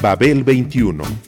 Babel 21.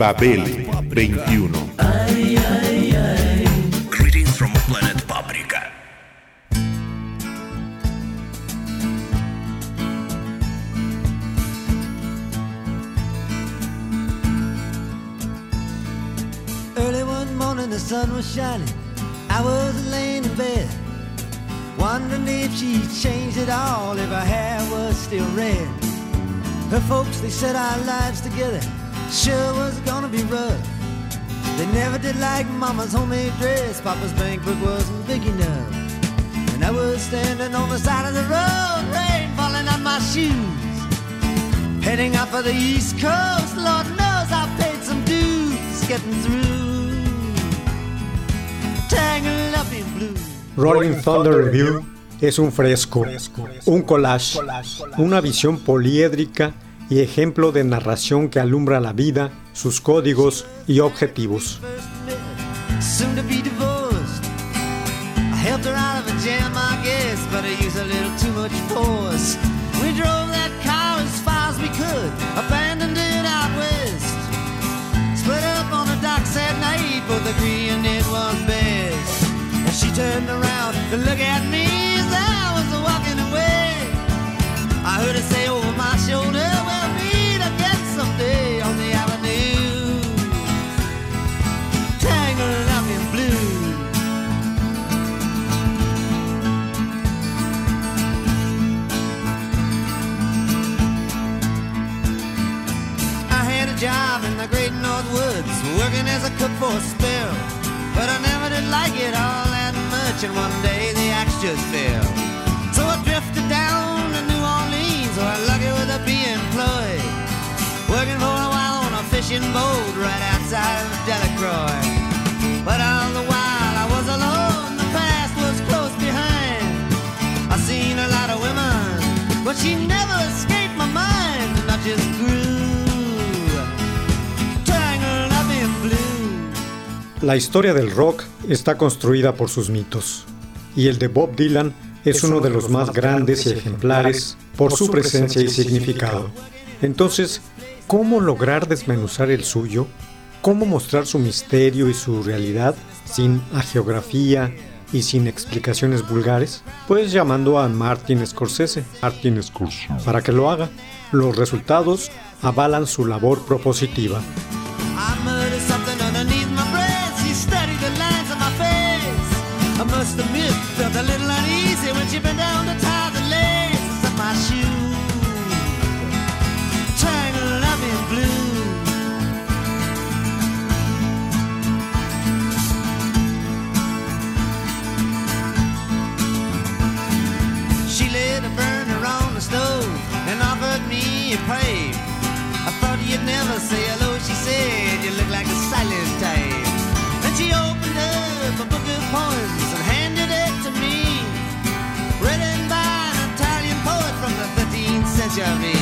Babel 21. Ay, ay, ay. Greetings from planet Paprika. Early one morning, the sun was shining. I was laying in bed, wondering if she'd changed it all, if her hair was still red. Her folks, they said our lives together sure was gonna be rough. They never did like Mama's homemade dress. Papa's bank book wasn't big enough. And I was standing on the side of the road, rain falling on my shoes. Heading up for the East Coast, Lord knows I paid some dues getting through. Tangled up in blue. Rolling Thunder Review es un fresco, un collage, una visión poliédrica y ejemplo de narración que alumbra la vida, sus códigos y objetivos. Cook for a spell. But I never did like it all that much, and one day the axe just fell. So I drifted down to New Orleans, where I'm lucky with a be employed. Working for a while on a fishing boat right outside of Delacroix. But all the while I was alone, the past was close behind. I seen a lot of women, but she never La historia del rock está construida por sus mitos, y el de Bob Dylan es uno de los más grandes y ejemplares por su presencia y significado. Entonces, ¿cómo lograr desmenuzar el suyo? ¿Cómo mostrar su misterio y su realidad sin agiografía y sin explicaciones vulgares? Pues llamando a Martin Scorsese, Martin Scorsese, para que lo haga. Los resultados avalan su labor propositiva. A pipe. I thought you'd never say hello, she said. You look like a silent type. Then she opened up a book of poems and handed it to me. Written by an Italian poet from the 13th century.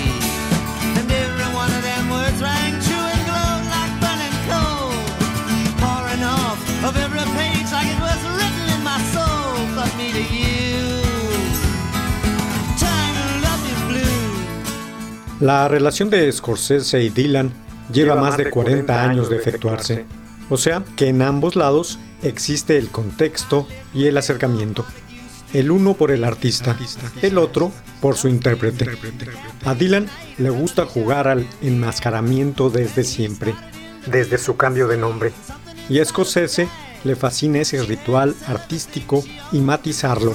La relación de Scorsese y Dylan lleva más de 40 años de efectuarse, o sea que en ambos lados existe el contexto y el acercamiento. El uno por el artista, el otro por su intérprete. A Dylan le gusta jugar al enmascaramiento desde siempre, desde su cambio de nombre. Y a Scorsese le fascina ese ritual artístico y matizarlo.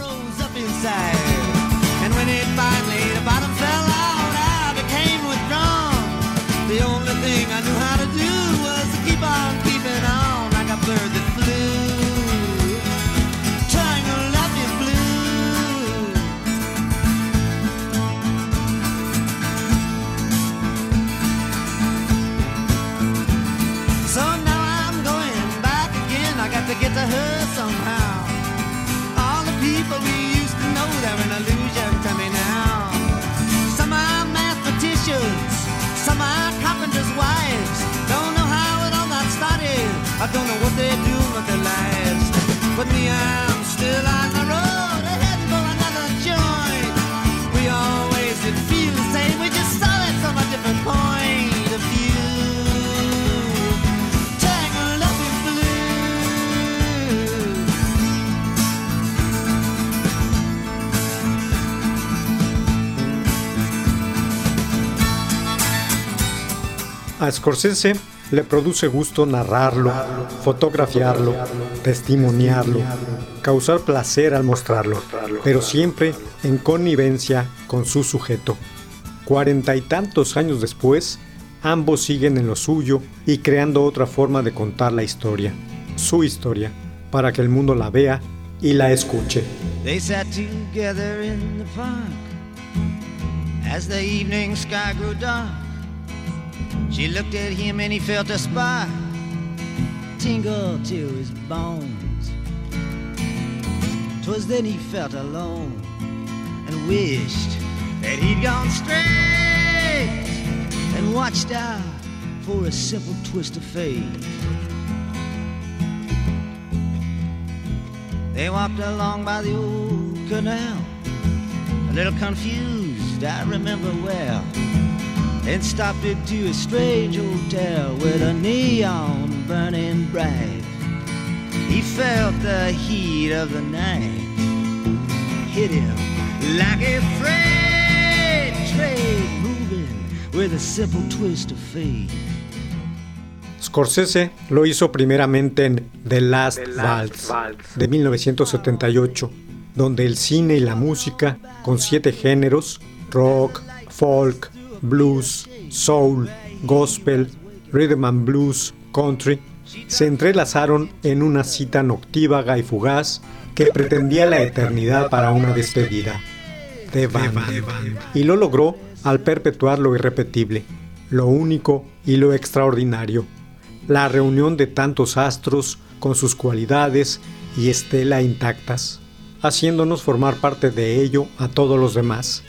I'm still on the road, heading for another joint. We always feel the same, we just saw it from a different point of view. Tangled up in blue. Ah, Scorsese le produce gusto narrarlo, fotografiarlo, testimoniarlo, causar placer al mostrarlo, pero siempre en connivencia con su sujeto. Cuarenta y tantos años después, ambos siguen en lo suyo y creando otra forma de contar la historia, su historia, para que el mundo la vea y la escuche. They sat together in the park as the evening sky grew dark. She looked at him and he felt a spark tingle to his bones. Twas then he felt alone and wished that he'd gone straight and watched out for a simple twist of fate. They walked along by the old canal, a little confused, I remember well. Then stopped into a strange hotel with a neon burning bright. He felt the heat of the night hit him like a freight train moving with a simple twist of fate. Scorsese lo hizo primeramente en The Last, Waltz, de 1978, donde el cine y la música, con siete géneros, rock, folk, blues, soul, gospel, rhythm and blues, country, se entrelazaron en una cita noctívaga y fugaz que pretendía la eternidad para una despedida. The Band. Y lo logró al perpetuar lo irrepetible, lo único y lo extraordinario la reunión de tantos astros con sus cualidades y estela intactas, haciéndonos formar parte de ello a todos los demás.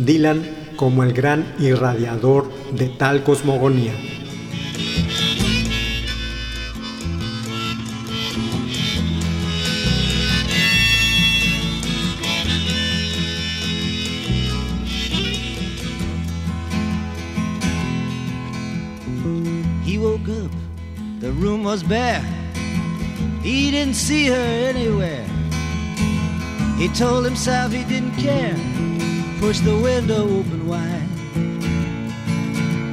Dylan como el gran irradiador de tal cosmogonía. He woke up, the room was bare. He didn't see her anywhere. He told himself he didn't care. Pushed the window open wide.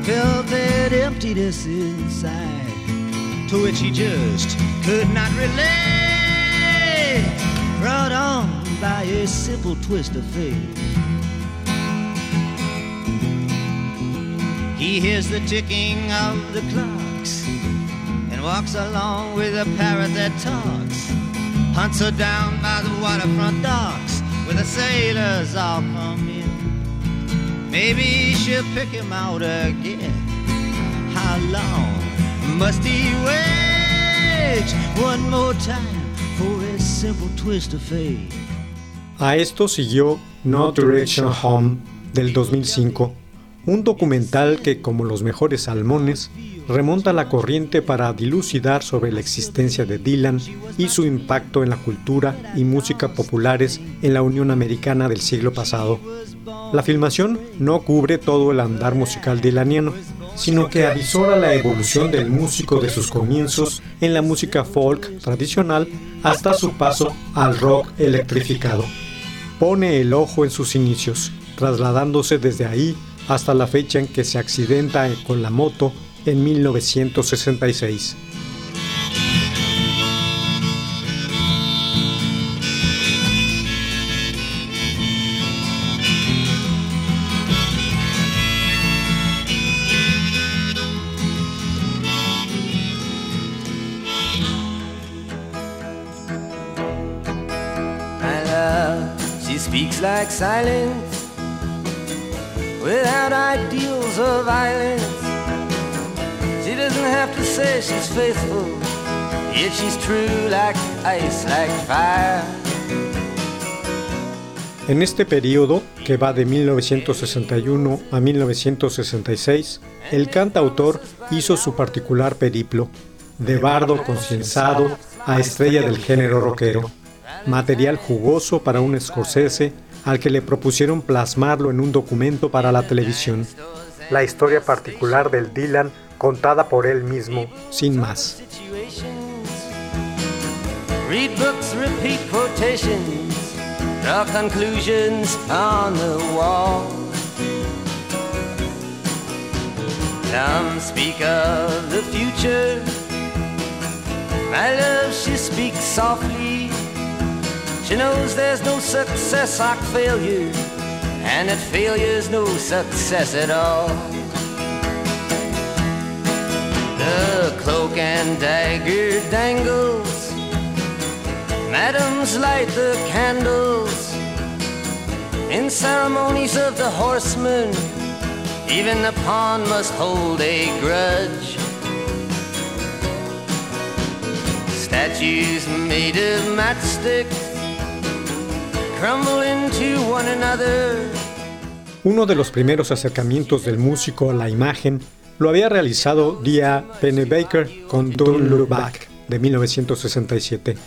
Felt that emptiness inside, to which he just could not relate. Brought on by a simple twist of fate. He hears the ticking of the clocks and walks along with a parrot that talks. Hunts her down by the waterfront docks where the sailors all come. Maybe she'll pick him out again. How long must he wait one more time for a simple twist of fate? A esto siguió No Direction Home del 2005, un documental que, como los mejores salmones, remonta la corriente para dilucidar sobre la existencia de Dylan y su impacto en la cultura y música populares en la Unión Americana del siglo pasado. La filmación no cubre todo el andar musical dylaniano, sino que avisora la evolución del músico de sus comienzos en la música folk tradicional hasta su paso al rock electrificado. Pone el ojo en sus inicios, trasladándose desde ahí hasta la fecha en que se accidenta con la moto en 1966. My love, she speaks like silence without ideals of violence. She doesn't have to say she's faithful, yet she's true like ice, like fire. En este periodo, que va de 1961 a 1966, el cantautor hizo su particular periplo, de bardo concienzado a estrella del género rockero, material jugoso para un Scorsese al que le propusieron plasmarlo en un documento para la televisión. La historia particular del Dylan contada por él mismo, sin más. Read books, repeat quotations, draw conclusions on the wall. Some speak of the future. My love, she speaks softly. She knows there's no success like failure, and that failure's no success at all. The cloak and dagger dangles. Madams light the candles in ceremonies of the horsemen. Even the pawn must hold a grudge. Statues made of matchsticks Uno de los primeros acercamientos del músico a la imagen lo había realizado Dia Pennebaker con Don't Look de 1967.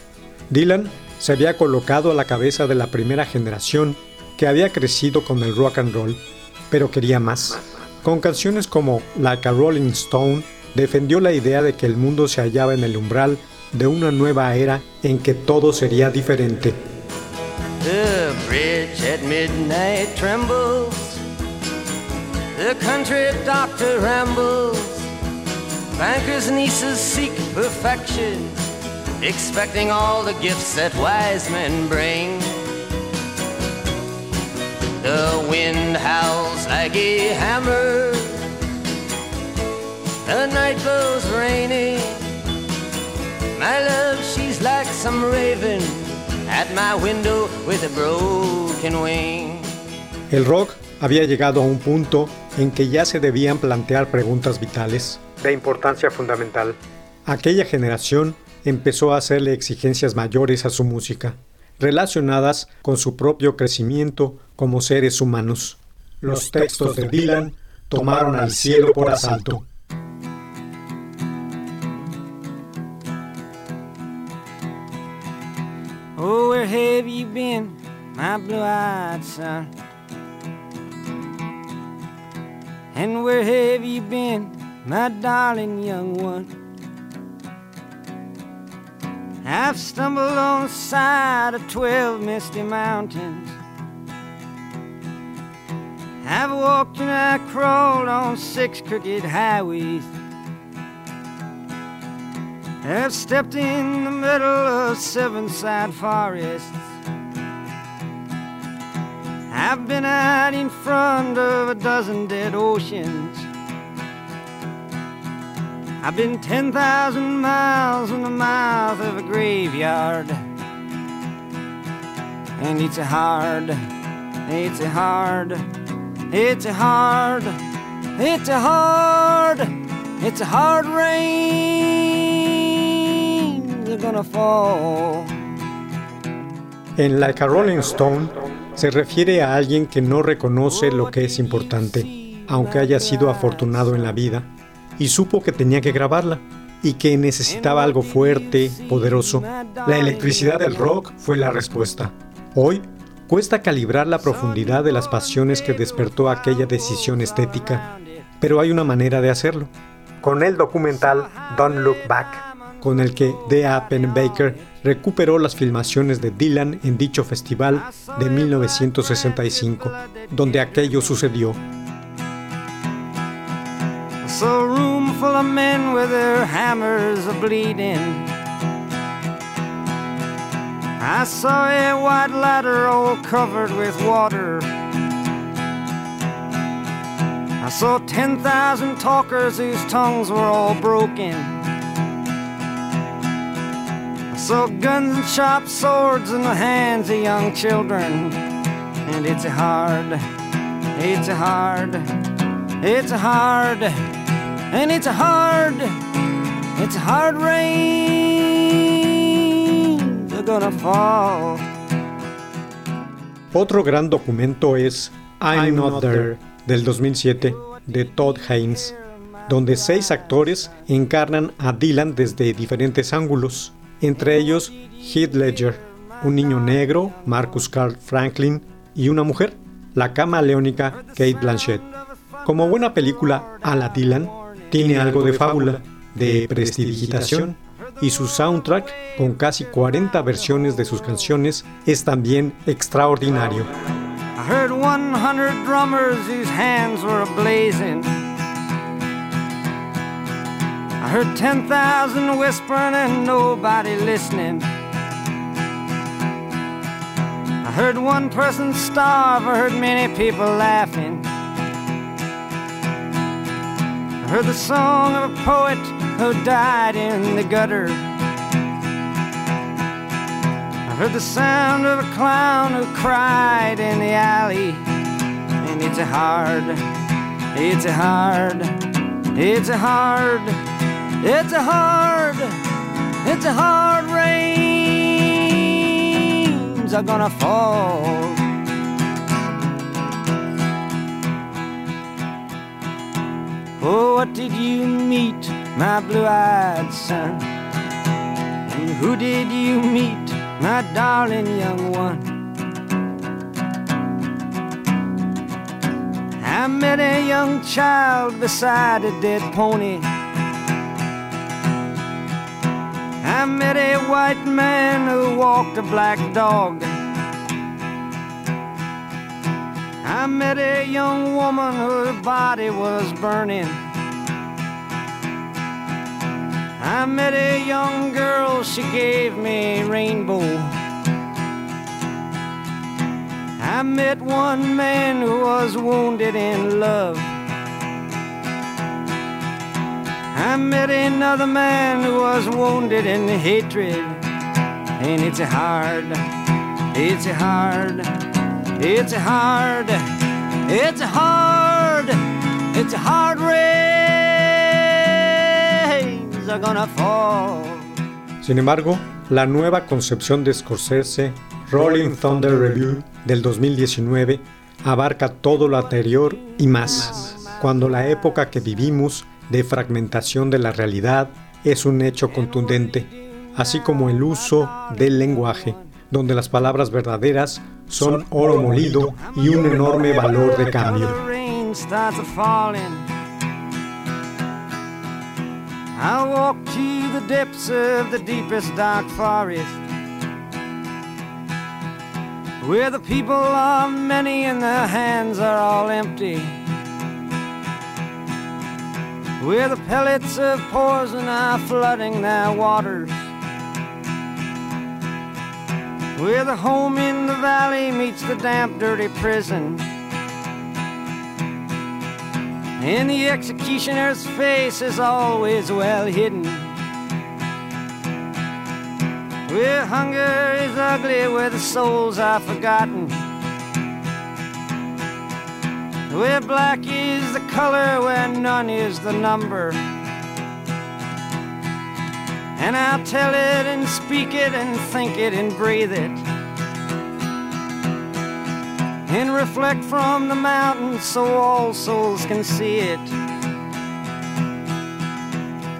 Dylan se había colocado a la cabeza de la primera generación que había crecido con el rock and roll, pero quería más. Con canciones como Like a Rolling Stone, defendió la idea de que el mundo se hallaba en el umbral de una nueva era en que todo sería diferente. The bridge at midnight trembles. The country doctor rambles. Bankers' nieces seek perfection, expecting all the gifts that wise men bring. The wind howls like a hammer. The night blows rainy. My love, she's like some raven at my window with a broken wing. El rock había llegado a un punto en que ya se debían plantear preguntas vitales de importancia fundamental. Aquella generación empezó a hacerle exigencias mayores a su música, relacionadas con su propio crecimiento como seres humanos. Los textos de Dylan tomaron al cielo por asalto. Have you been, my blue-eyed son? And where have you been, my darling young one? I've stumbled on the side of twelve misty mountains. I've walked and I crawled on six crooked highways. I've stepped in the middle of seven sad forests. I've been out in front of a dozen dead oceans. I've been 10,000 miles in the mouth of a graveyard. And it's a hard, it's a hard, it's a hard, it's a hard, it's a hard rain. They're gonna fall. En Like a Rolling Stone se refiere a alguien que no reconoce lo que es importante, aunque haya sido afortunado en la vida, y supo que tenía que grabarla y que necesitaba algo fuerte, poderoso. La electricidad del rock fue la respuesta. Hoy cuesta calibrar la profundidad de las pasiones que despertó aquella decisión estética, pero hay una manera de hacerlo. Con el documental Don't Look Back, con el que D.A. Pennebaker recuperó las filmaciones de Dylan en dicho festival de 1965, donde aquello sucedió. So room full of men with their hammers a bleeding. I saw a white ladder all covered with water. I saw 10,000 talkers whose tongues were all broken. Saw guns and sharp swords in the hands of young children. And it's a hard, it's a hard, it's a hard, and it's a hard, it's a hard rain. They're gonna fall. Otro gran documento es I'm Not There del 2007 de Todd Haynes, donde seis actores encarnan a Dylan desde diferentes ángulos, entre ellos Heath Ledger, un niño negro, Marcus Carl Franklin y una mujer, la camaleónica Kate Blanchett. Como buena película a la Dylan, tiene algo de fábula, de prestidigitación, y su soundtrack, con casi 40 versiones de sus canciones, es también extraordinario. I heard 100 drummers whose hands were ablazing. I heard 10,000 whispering and nobody listening. I heard one person starve, I heard many people laughing. I heard the song of a poet who died in the gutter. I heard the sound of a clown who cried in the alley. And it's a hard, it's a hard, it's a hard, it's a hard, it's a hard rains are gonna fall. Oh, what did you meet, my blue eyed son? And who did you meet, my darling young one? I met a young child beside a dead pony. I met a white man who walked a black dog. I met a young woman whose body was burning. I met a young girl, she gave me a rainbow. I met one man who was wounded in love. I met another man who was wounded in hatred. And it's hard, it's hard, it's hard, it's hard, it's hard rains are gonna fall. Sin embargo, la nueva concepción de Scorsese, Rolling Thunder Review del 2019, abarca todo lo anterior y más, cuando la época que vivimos de fragmentación de la realidad es un hecho contundente, así como el uso del lenguaje, donde las palabras verdaderas son oro molido y un enorme valor de cambio. I walk to the depths of the deepest dark forest Where the people are many and their hands are all empty Where the pellets of poison are flooding their waters Where the home in the valley meets the damp, dirty prison and the executioner's face is always well hidden. Where hunger is ugly, where the souls are forgotten. Where black is the color, where none is the number. And I'll tell it and speak it and think it and breathe it. and reflect from the mountains so all souls can see it.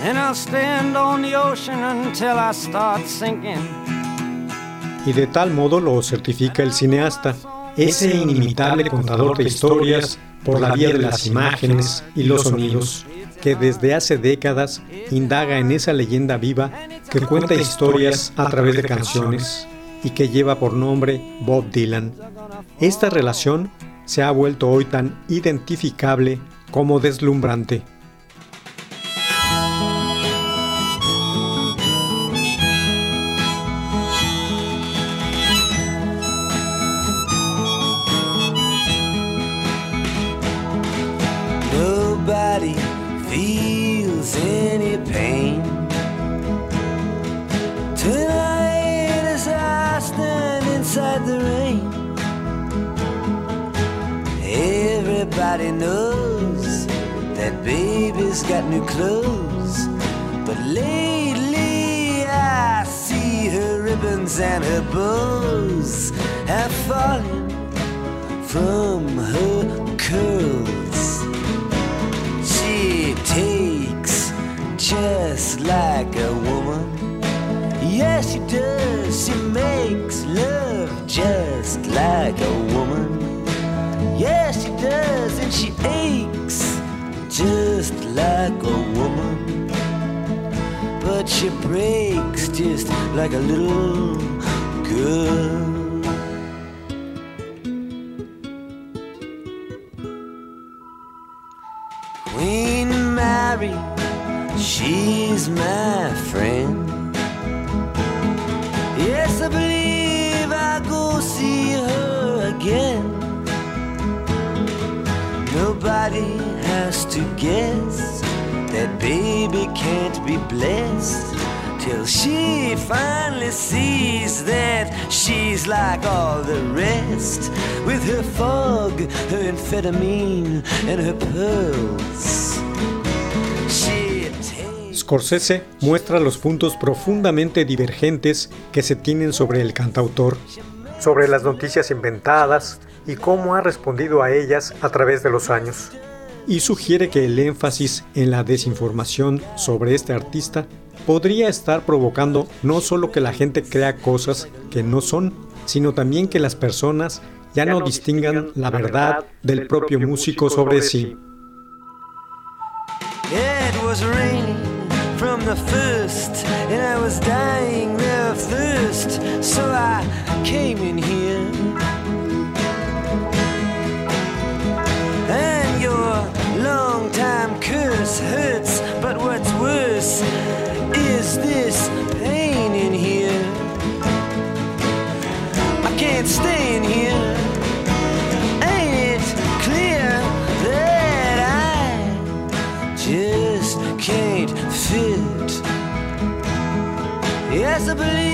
And I'll stand on the ocean until I start sinking. Y de tal modo lo certifica el cineasta, ese inimitable contador de historias por la vía de las imágenes y los sonidos, que desde hace décadas indaga en esa leyenda viva que cuenta historias a través de canciones y que lleva por nombre Bob Dylan. Esta relación se ha vuelto hoy tan identificable como deslumbrante. Baby's got new clothes. But lately I see her ribbons and her bows have fallen from her curls. She takes just like a woman. Yes, she does. She makes love just like a woman. Yes, she does. And she aches just like a woman. But she breaks just like a little girl. Queen Mary, She's my friend. Yes, I believe I go see her again. Nobody has to guess that baby can't be blessed till she finally sees that she's like all the rest with her fog, her amphetamine, and her pearls. Scorsese muestra los puntos profundamente divergentes que se tienen sobre el cantautor, sobre las noticias inventadas y cómo ha respondido a ellas a través de los años. Y sugiere que el énfasis en la desinformación sobre este artista podría estar provocando no solo que la gente crea cosas que no son, sino también que las personas ya no distingan la verdad del propio músico sobre sí. Time curse hurts, but what's worse is this pain in here. I can't stay in here. Ain't it clear that I just can't fit. Yes, I believe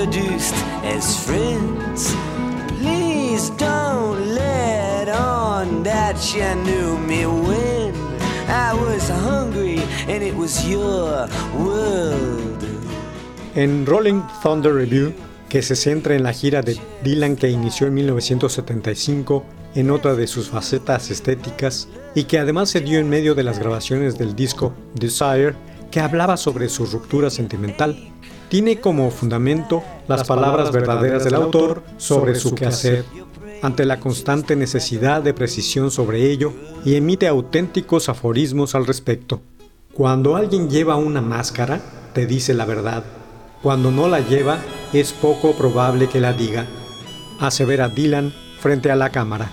introduced as friends, please don't let on that you knew me when. I was hungry and it was your world. En Rolling Thunder Review, que se centra en la gira de Dylan que inició en 1975 en otra de sus facetas estéticas y que además se dio en medio de las grabaciones del disco Desire, que hablaba sobre su ruptura sentimental, tiene como fundamento las palabras verdaderas del autor sobre su quehacer, ante la constante necesidad de precisión sobre ello, y emite auténticos aforismos al respecto. Cuando alguien lleva una máscara, te dice la verdad. Cuando no la lleva, es poco probable que la diga. Asevera Dylan frente a la cámara.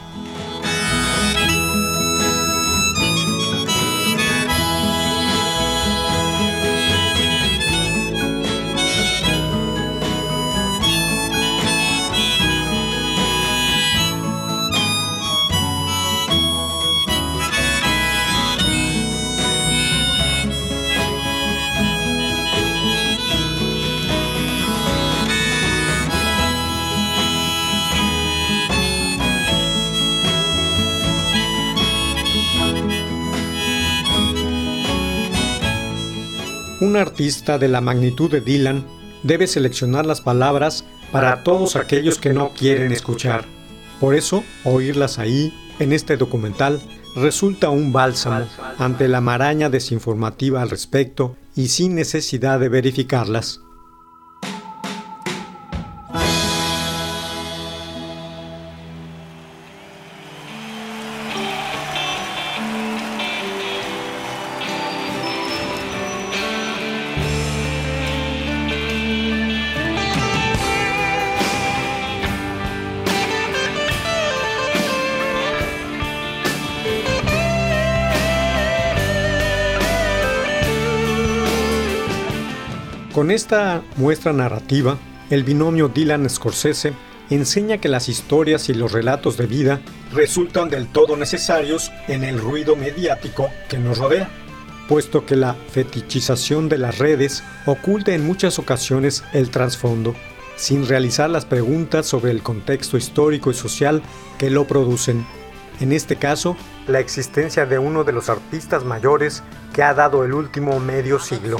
Artista de la magnitud de Dylan debe seleccionar las palabras para todos aquellos que no quieren escuchar. Por eso, oírlas ahí, en este documental, resulta un bálsamo ante la maraña desinformativa al respecto y sin necesidad de verificarlas. Con esta muestra narrativa, el binomio Dylan-Scorsese enseña que las historias y los relatos de vida resultan del todo necesarios en el ruido mediático que nos rodea, puesto que la fetichización de las redes oculta en muchas ocasiones el trasfondo, sin realizar las preguntas sobre el contexto histórico y social que lo producen. En este caso, la existencia de uno de los artistas mayores que ha dado el último medio siglo.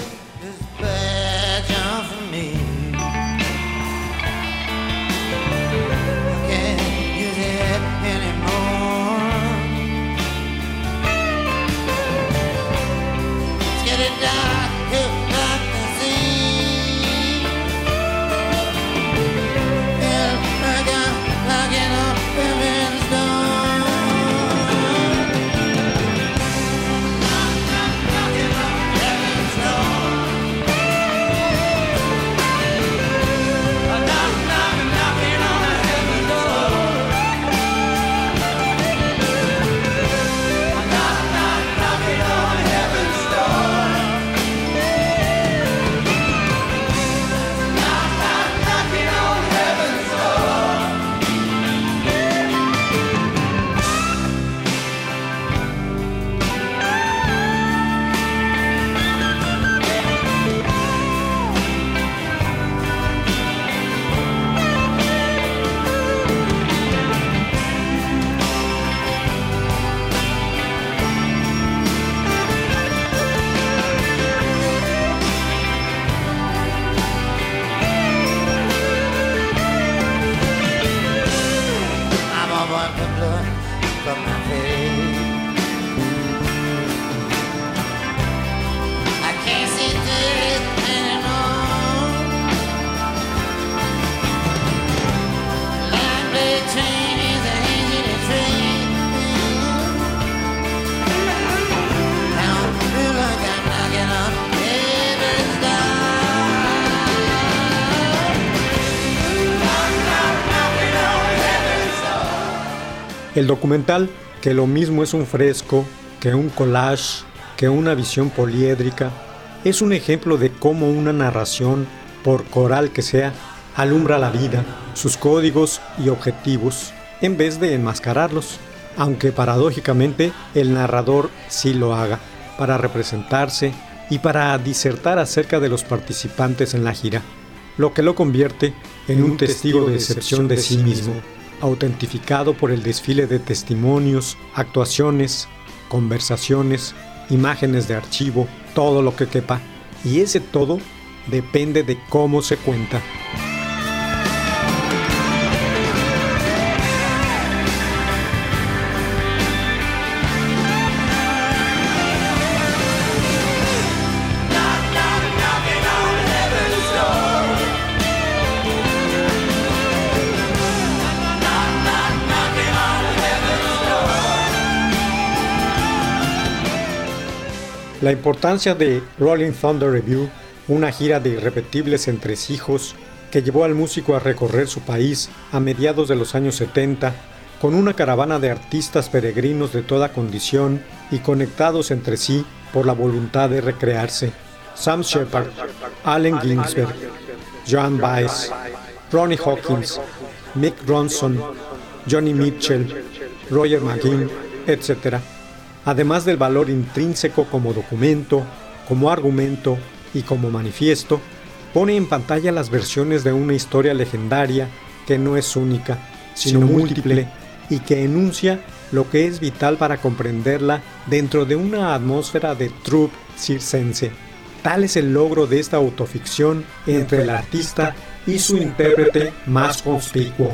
El documental, que lo mismo es un fresco, que un collage, que una visión poliédrica, es un ejemplo de cómo una narración, por coral que sea, alumbra la vida, sus códigos y objetivos, en vez de enmascararlos, aunque paradójicamente el narrador sí lo haga, para representarse y para disertar acerca de los participantes en la gira, lo que lo convierte en un testigo de excepción de sí mismo, autentificado por el desfile de testimonios, actuaciones, conversaciones, imágenes de archivo, todo lo que quepa. Y ese todo depende de cómo se cuenta. La importancia de Rolling Thunder Review, una gira de irrepetibles entresijos que llevó al músico a recorrer su país a mediados de los años 70 con una caravana de artistas peregrinos de toda condición y conectados entre sí por la voluntad de recrearse. Sam Shepard, Allen Ginsberg, Joan Baez, Ronnie Hawkins, Mick Ronson, Johnny Mitchell, Roger McGinn, etc además del valor intrínseco como documento, como argumento y como manifiesto, pone en pantalla las versiones de una historia legendaria que no es única, sino múltiple y que enuncia lo que es vital para comprenderla dentro de una atmósfera de troupe circense. Tal es el logro de esta autoficción entre el artista y su intérprete más conspicuo.